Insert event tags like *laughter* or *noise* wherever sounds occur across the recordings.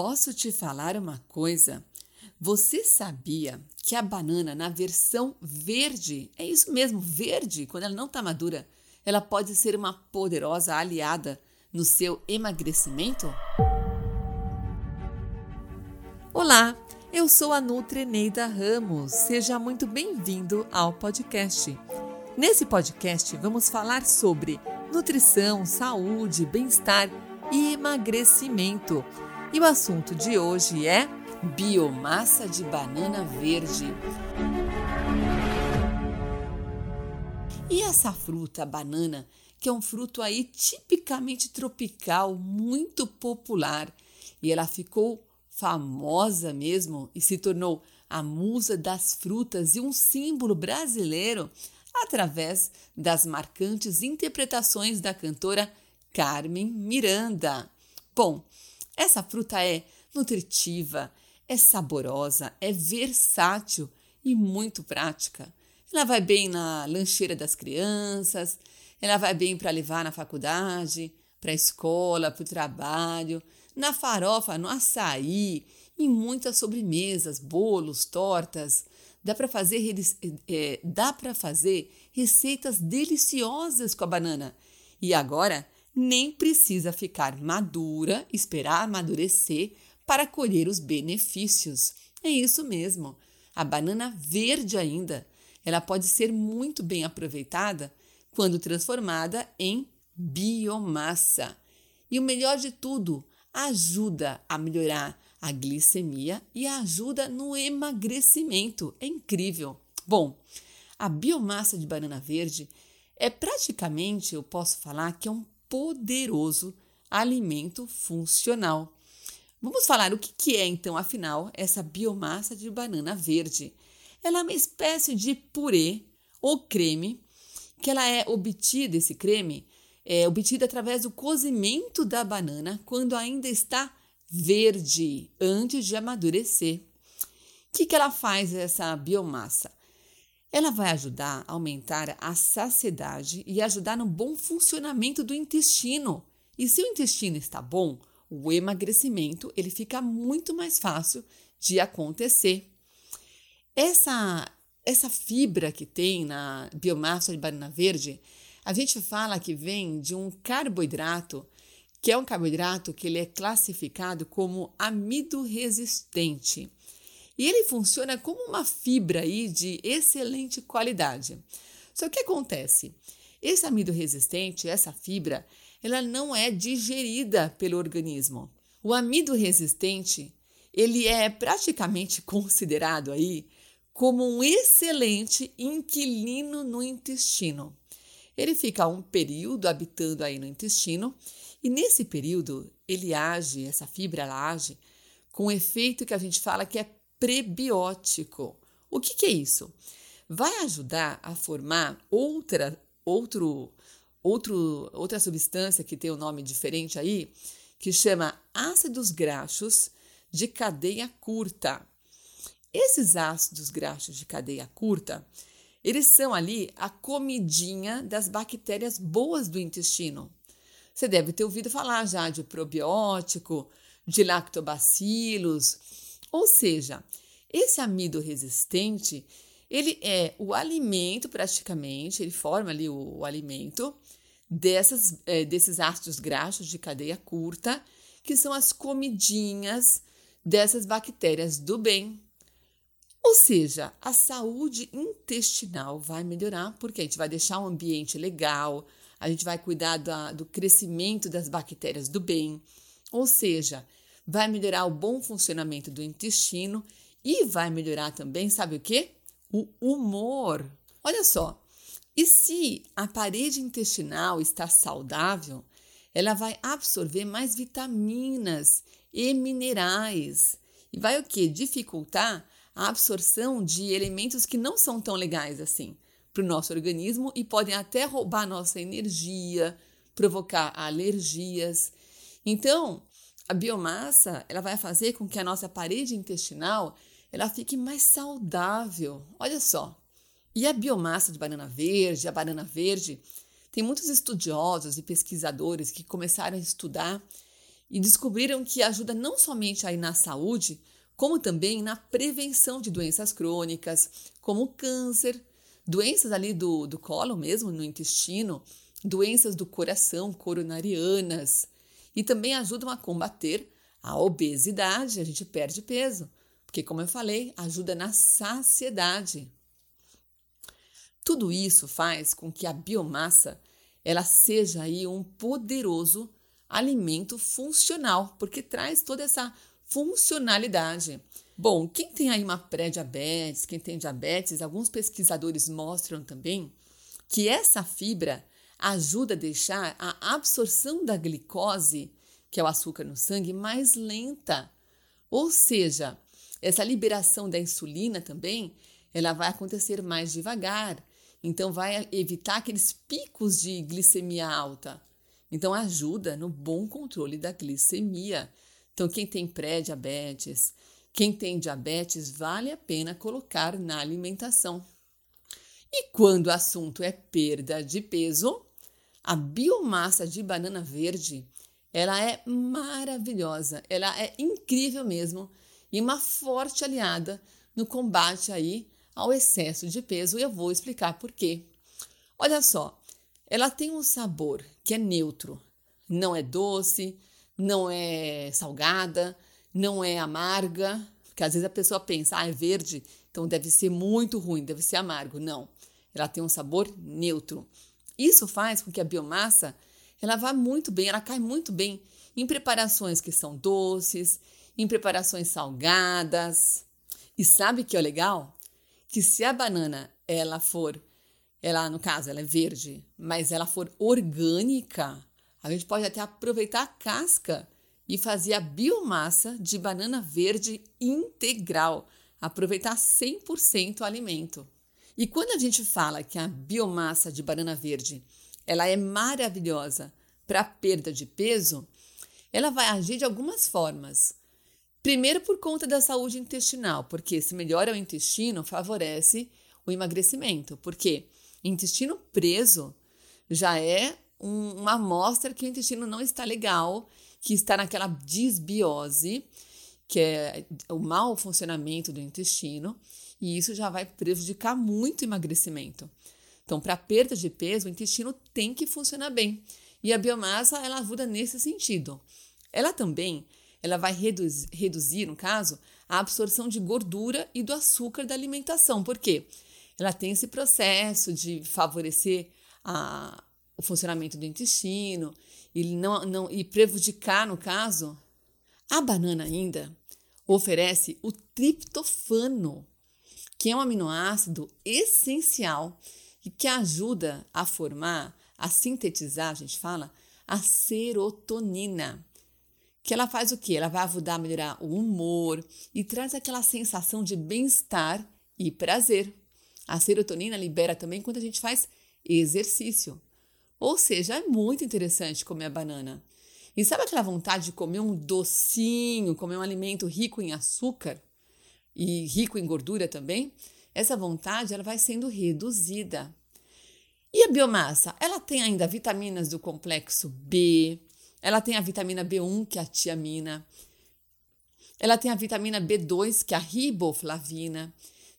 Posso te falar uma coisa? Você sabia que a banana, na versão verde, é isso mesmo, verde, quando ela não está madura, ela pode ser uma poderosa aliada no seu emagrecimento? Olá, eu sou a Nutri Neida Ramos. Seja muito bem-vindo ao podcast. Nesse podcast vamos falar sobre nutrição, saúde, bem-estar e emagrecimento. E o assunto de hoje é biomassa de banana verde. E essa fruta, banana, que é um fruto aí tipicamente tropical, muito popular, e ela ficou famosa mesmo e se tornou a musa das frutas e um símbolo brasileiro através das marcantes interpretações da cantora Carmen Miranda. Bom, essa fruta é nutritiva, é saborosa, é versátil e muito prática. Ela vai bem na lancheira das crianças, ela vai bem para levar na faculdade, para a escola, para o trabalho, na farofa, no açaí, em muitas sobremesas, bolos, tortas. Dá para fazer, é, fazer receitas deliciosas com a banana. E agora nem precisa ficar madura, esperar amadurecer para colher os benefícios. É isso mesmo. A banana verde ainda, ela pode ser muito bem aproveitada quando transformada em biomassa. E o melhor de tudo, ajuda a melhorar a glicemia e ajuda no emagrecimento. É incrível. Bom, a biomassa de banana verde é praticamente, eu posso falar, que é um poderoso alimento funcional. Vamos falar o que é então, afinal, essa biomassa de banana verde. Ela é uma espécie de purê ou creme que ela é obtida, esse creme, é obtida através do cozimento da banana quando ainda está verde, antes de amadurecer. O que, que ela faz, essa biomassa? Ela vai ajudar a aumentar a saciedade e ajudar no bom funcionamento do intestino. E se o intestino está bom, o emagrecimento ele fica muito mais fácil de acontecer. Essa essa fibra que tem na biomassa de banana verde, a gente fala que vem de um carboidrato, que é um carboidrato que ele é classificado como amido resistente. E ele funciona como uma fibra aí de excelente qualidade. Só que acontece? Esse amido resistente, essa fibra, ela não é digerida pelo organismo. O amido resistente, ele é praticamente *laughs* considerado aí como um excelente inquilino no intestino. Ele fica um período habitando aí no intestino e nesse período ele age, essa fibra ela age com um efeito que a gente fala que é prebiótico. O que, que é isso? Vai ajudar a formar outra, outro, outro, outra substância que tem um nome diferente aí, que chama ácidos graxos de cadeia curta. Esses ácidos graxos de cadeia curta, eles são ali a comidinha das bactérias boas do intestino. Você deve ter ouvido falar já de probiótico, de lactobacilos, ou seja, esse amido resistente, ele é o alimento praticamente, ele forma ali o, o alimento dessas, é, desses ácidos graxos de cadeia curta, que são as comidinhas dessas bactérias do bem. Ou seja, a saúde intestinal vai melhorar porque a gente vai deixar um ambiente legal, a gente vai cuidar da, do crescimento das bactérias do bem. Ou seja, vai melhorar o bom funcionamento do intestino e vai melhorar também, sabe o que? O humor. Olha só, e se a parede intestinal está saudável, ela vai absorver mais vitaminas e minerais e vai o que? Dificultar a absorção de elementos que não são tão legais assim para o nosso organismo e podem até roubar nossa energia, provocar alergias. Então, a biomassa, ela vai fazer com que a nossa parede intestinal ela fique mais saudável. Olha só. E a biomassa de banana verde, a banana verde, tem muitos estudiosos e pesquisadores que começaram a estudar e descobriram que ajuda não somente aí na saúde, como também na prevenção de doenças crônicas, como câncer, doenças ali do, do colo mesmo, no intestino, doenças do coração, coronarianas, e também ajudam a combater a obesidade, a gente perde peso, porque, como eu falei, ajuda na saciedade. Tudo isso faz com que a biomassa ela seja aí um poderoso alimento funcional, porque traz toda essa funcionalidade. Bom, quem tem aí uma pré-diabetes, quem tem diabetes, alguns pesquisadores mostram também que essa fibra ajuda a deixar a absorção da glicose, que é o açúcar no sangue, mais lenta. Ou seja, essa liberação da insulina também, ela vai acontecer mais devagar. Então vai evitar aqueles picos de glicemia alta. Então ajuda no bom controle da glicemia. Então quem tem pré-diabetes, quem tem diabetes, vale a pena colocar na alimentação. E quando o assunto é perda de peso, a biomassa de banana verde, ela é maravilhosa, ela é incrível mesmo e uma forte aliada no combate aí ao excesso de peso e eu vou explicar por quê. Olha só, ela tem um sabor que é neutro, não é doce, não é salgada, não é amarga, porque às vezes a pessoa pensa, ah, é verde, então deve ser muito ruim, deve ser amargo. Não, ela tem um sabor neutro. Isso faz com que a biomassa ela vá muito bem, ela cai muito bem em preparações que são doces, em preparações salgadas. E sabe que é legal? Que se a banana ela for, ela no caso ela é verde, mas ela for orgânica, a gente pode até aproveitar a casca e fazer a biomassa de banana verde integral, aproveitar 100% o alimento. E quando a gente fala que a biomassa de banana verde ela é maravilhosa para perda de peso, ela vai agir de algumas formas. Primeiro, por conta da saúde intestinal, porque se melhora o intestino, favorece o emagrecimento. Porque intestino preso já é um, uma amostra que o intestino não está legal, que está naquela disbiose, que é o mau funcionamento do intestino e isso já vai prejudicar muito o emagrecimento. Então, para perda de peso, o intestino tem que funcionar bem. E a biomassa, ela ajuda nesse sentido. Ela também, ela vai reduzir, reduzir, no caso, a absorção de gordura e do açúcar da alimentação. Por quê? Ela tem esse processo de favorecer a, o funcionamento do intestino e, não, não, e prejudicar, no caso, a banana ainda oferece o triptofano, que é um aminoácido essencial e que ajuda a formar, a sintetizar, a gente fala, a serotonina. Que ela faz o quê? Ela vai ajudar a melhorar o humor e traz aquela sensação de bem-estar e prazer. A serotonina libera também quando a gente faz exercício. Ou seja, é muito interessante comer a banana. E sabe aquela vontade de comer um docinho, comer um alimento rico em açúcar? E rico em gordura também, essa vontade ela vai sendo reduzida. E a biomassa? Ela tem ainda vitaminas do complexo B, ela tem a vitamina B1, que é a tiamina, ela tem a vitamina B2, que é a riboflavina,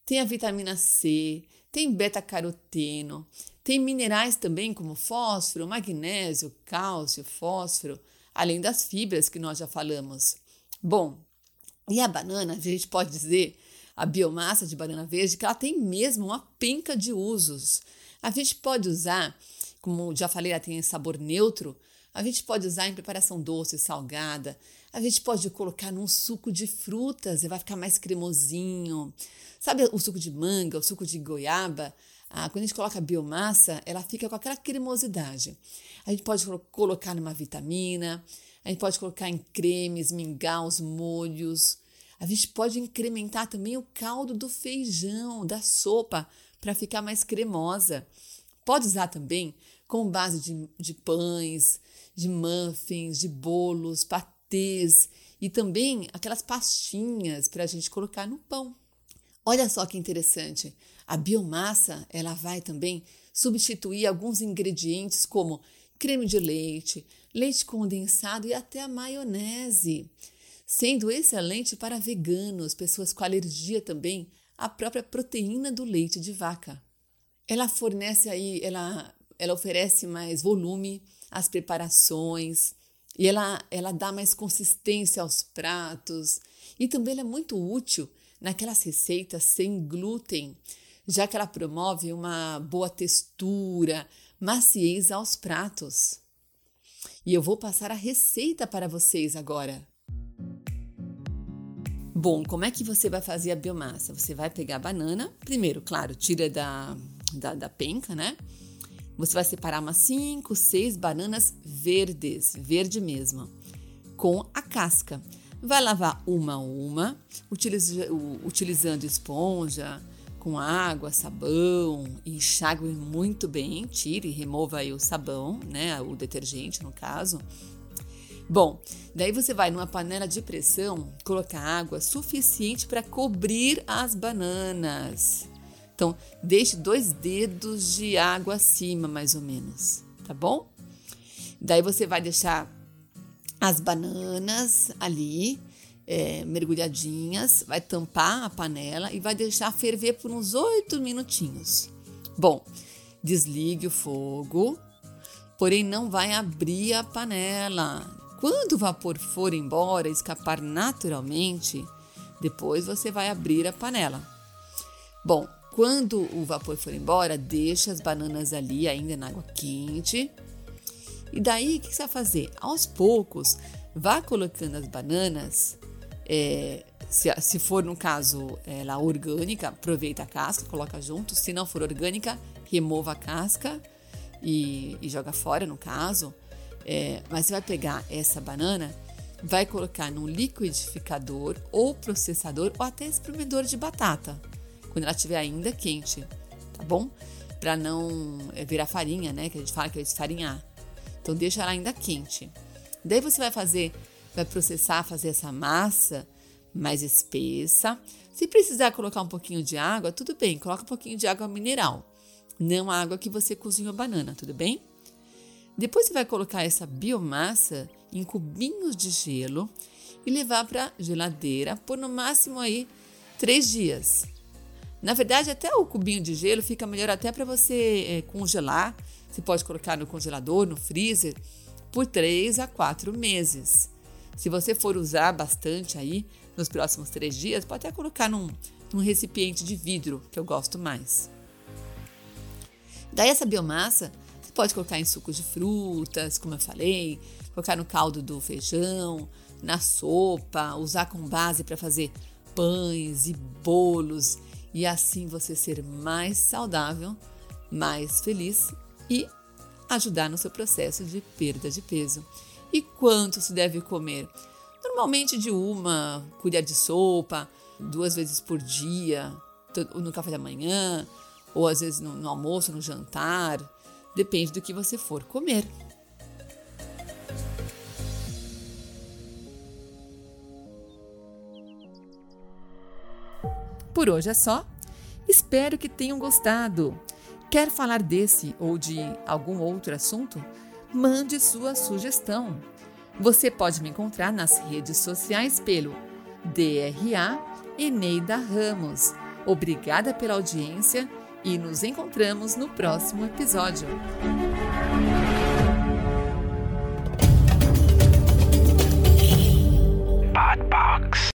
tem a vitamina C, tem beta-caroteno, tem minerais também como fósforo, magnésio, cálcio, fósforo, além das fibras que nós já falamos. Bom, e a banana, a gente pode dizer, a biomassa de banana verde, que ela tem mesmo uma penca de usos. A gente pode usar, como já falei, ela tem sabor neutro, a gente pode usar em preparação doce, salgada. A gente pode colocar num suco de frutas e vai ficar mais cremosinho. Sabe o suco de manga, o suco de goiaba? Ah, quando a gente coloca a biomassa, ela fica com aquela cremosidade. A gente pode colocar numa vitamina, a gente pode colocar em cremes, mingaus, molhos. A gente pode incrementar também o caldo do feijão, da sopa, para ficar mais cremosa. Pode usar também com base de, de pães, de muffins, de bolos, patês e também aquelas pastinhas para a gente colocar no pão. Olha só que interessante. A biomassa ela vai também substituir alguns ingredientes como creme de leite, leite condensado e até a maionese, sendo excelente para veganos, pessoas com alergia também à própria proteína do leite de vaca. Ela fornece aí, ela, ela oferece mais volume às preparações e ela, ela dá mais consistência aos pratos e também ela é muito útil naquelas receitas sem glúten, já que ela promove uma boa textura, maciez aos pratos. E eu vou passar a receita para vocês agora. Bom, como é que você vai fazer a biomassa? Você vai pegar a banana, primeiro, claro, tira da, da, da penca, né? Você vai separar umas 5, 6 bananas verdes, verde mesmo, com a casca. Vai lavar uma a uma, utilizando esponja, com água, sabão, enxague muito bem, tire e remova aí o sabão, né, o detergente no caso. Bom, daí você vai numa panela de pressão colocar água suficiente para cobrir as bananas. Então, deixe dois dedos de água acima, mais ou menos, tá bom? Daí você vai deixar as bananas ali é, mergulhadinhas, vai tampar a panela e vai deixar ferver por uns oito minutinhos. Bom, desligue o fogo, porém não vai abrir a panela. Quando o vapor for embora, escapar naturalmente, depois você vai abrir a panela. Bom, quando o vapor for embora, deixa as bananas ali ainda na água quente. E daí o que você vai fazer? Aos poucos, vá colocando as bananas. É, se, se, for no caso ela orgânica, aproveita a casca, coloca junto. Se não for orgânica, remova a casca e, e joga fora, no caso. É, mas você vai pegar essa banana, vai colocar num liquidificador ou processador ou até espremedor de batata quando ela estiver ainda quente, tá bom? Para não é, virar farinha, né? Que a gente fala que é esfarinhar. Então deixa ela ainda quente. Daí você vai fazer, vai processar, fazer essa massa mais espessa. Se precisar colocar um pouquinho de água, tudo bem, coloca um pouquinho de água mineral, não a água que você cozinhou banana, tudo bem? Depois você vai colocar essa biomassa em cubinhos de gelo e levar para geladeira por no máximo aí três dias. Na verdade, até o cubinho de gelo fica melhor até para você é, congelar. Você pode colocar no congelador, no freezer, por 3 a 4 meses. Se você for usar bastante aí nos próximos três dias, pode até colocar num, num recipiente de vidro, que eu gosto mais. Daí essa biomassa, você pode colocar em sucos de frutas, como eu falei, colocar no caldo do feijão, na sopa, usar com base para fazer pães e bolos e assim você ser mais saudável, mais feliz e ajudar no seu processo de perda de peso. E quanto se deve comer? Normalmente de uma colher de sopa, duas vezes por dia, no café da manhã, ou às vezes no, no almoço, no jantar, depende do que você for comer. Por hoje é só. Espero que tenham gostado. Quer falar desse ou de algum outro assunto? Mande sua sugestão. Você pode me encontrar nas redes sociais pelo DRA Eneida Ramos. Obrigada pela audiência e nos encontramos no próximo episódio.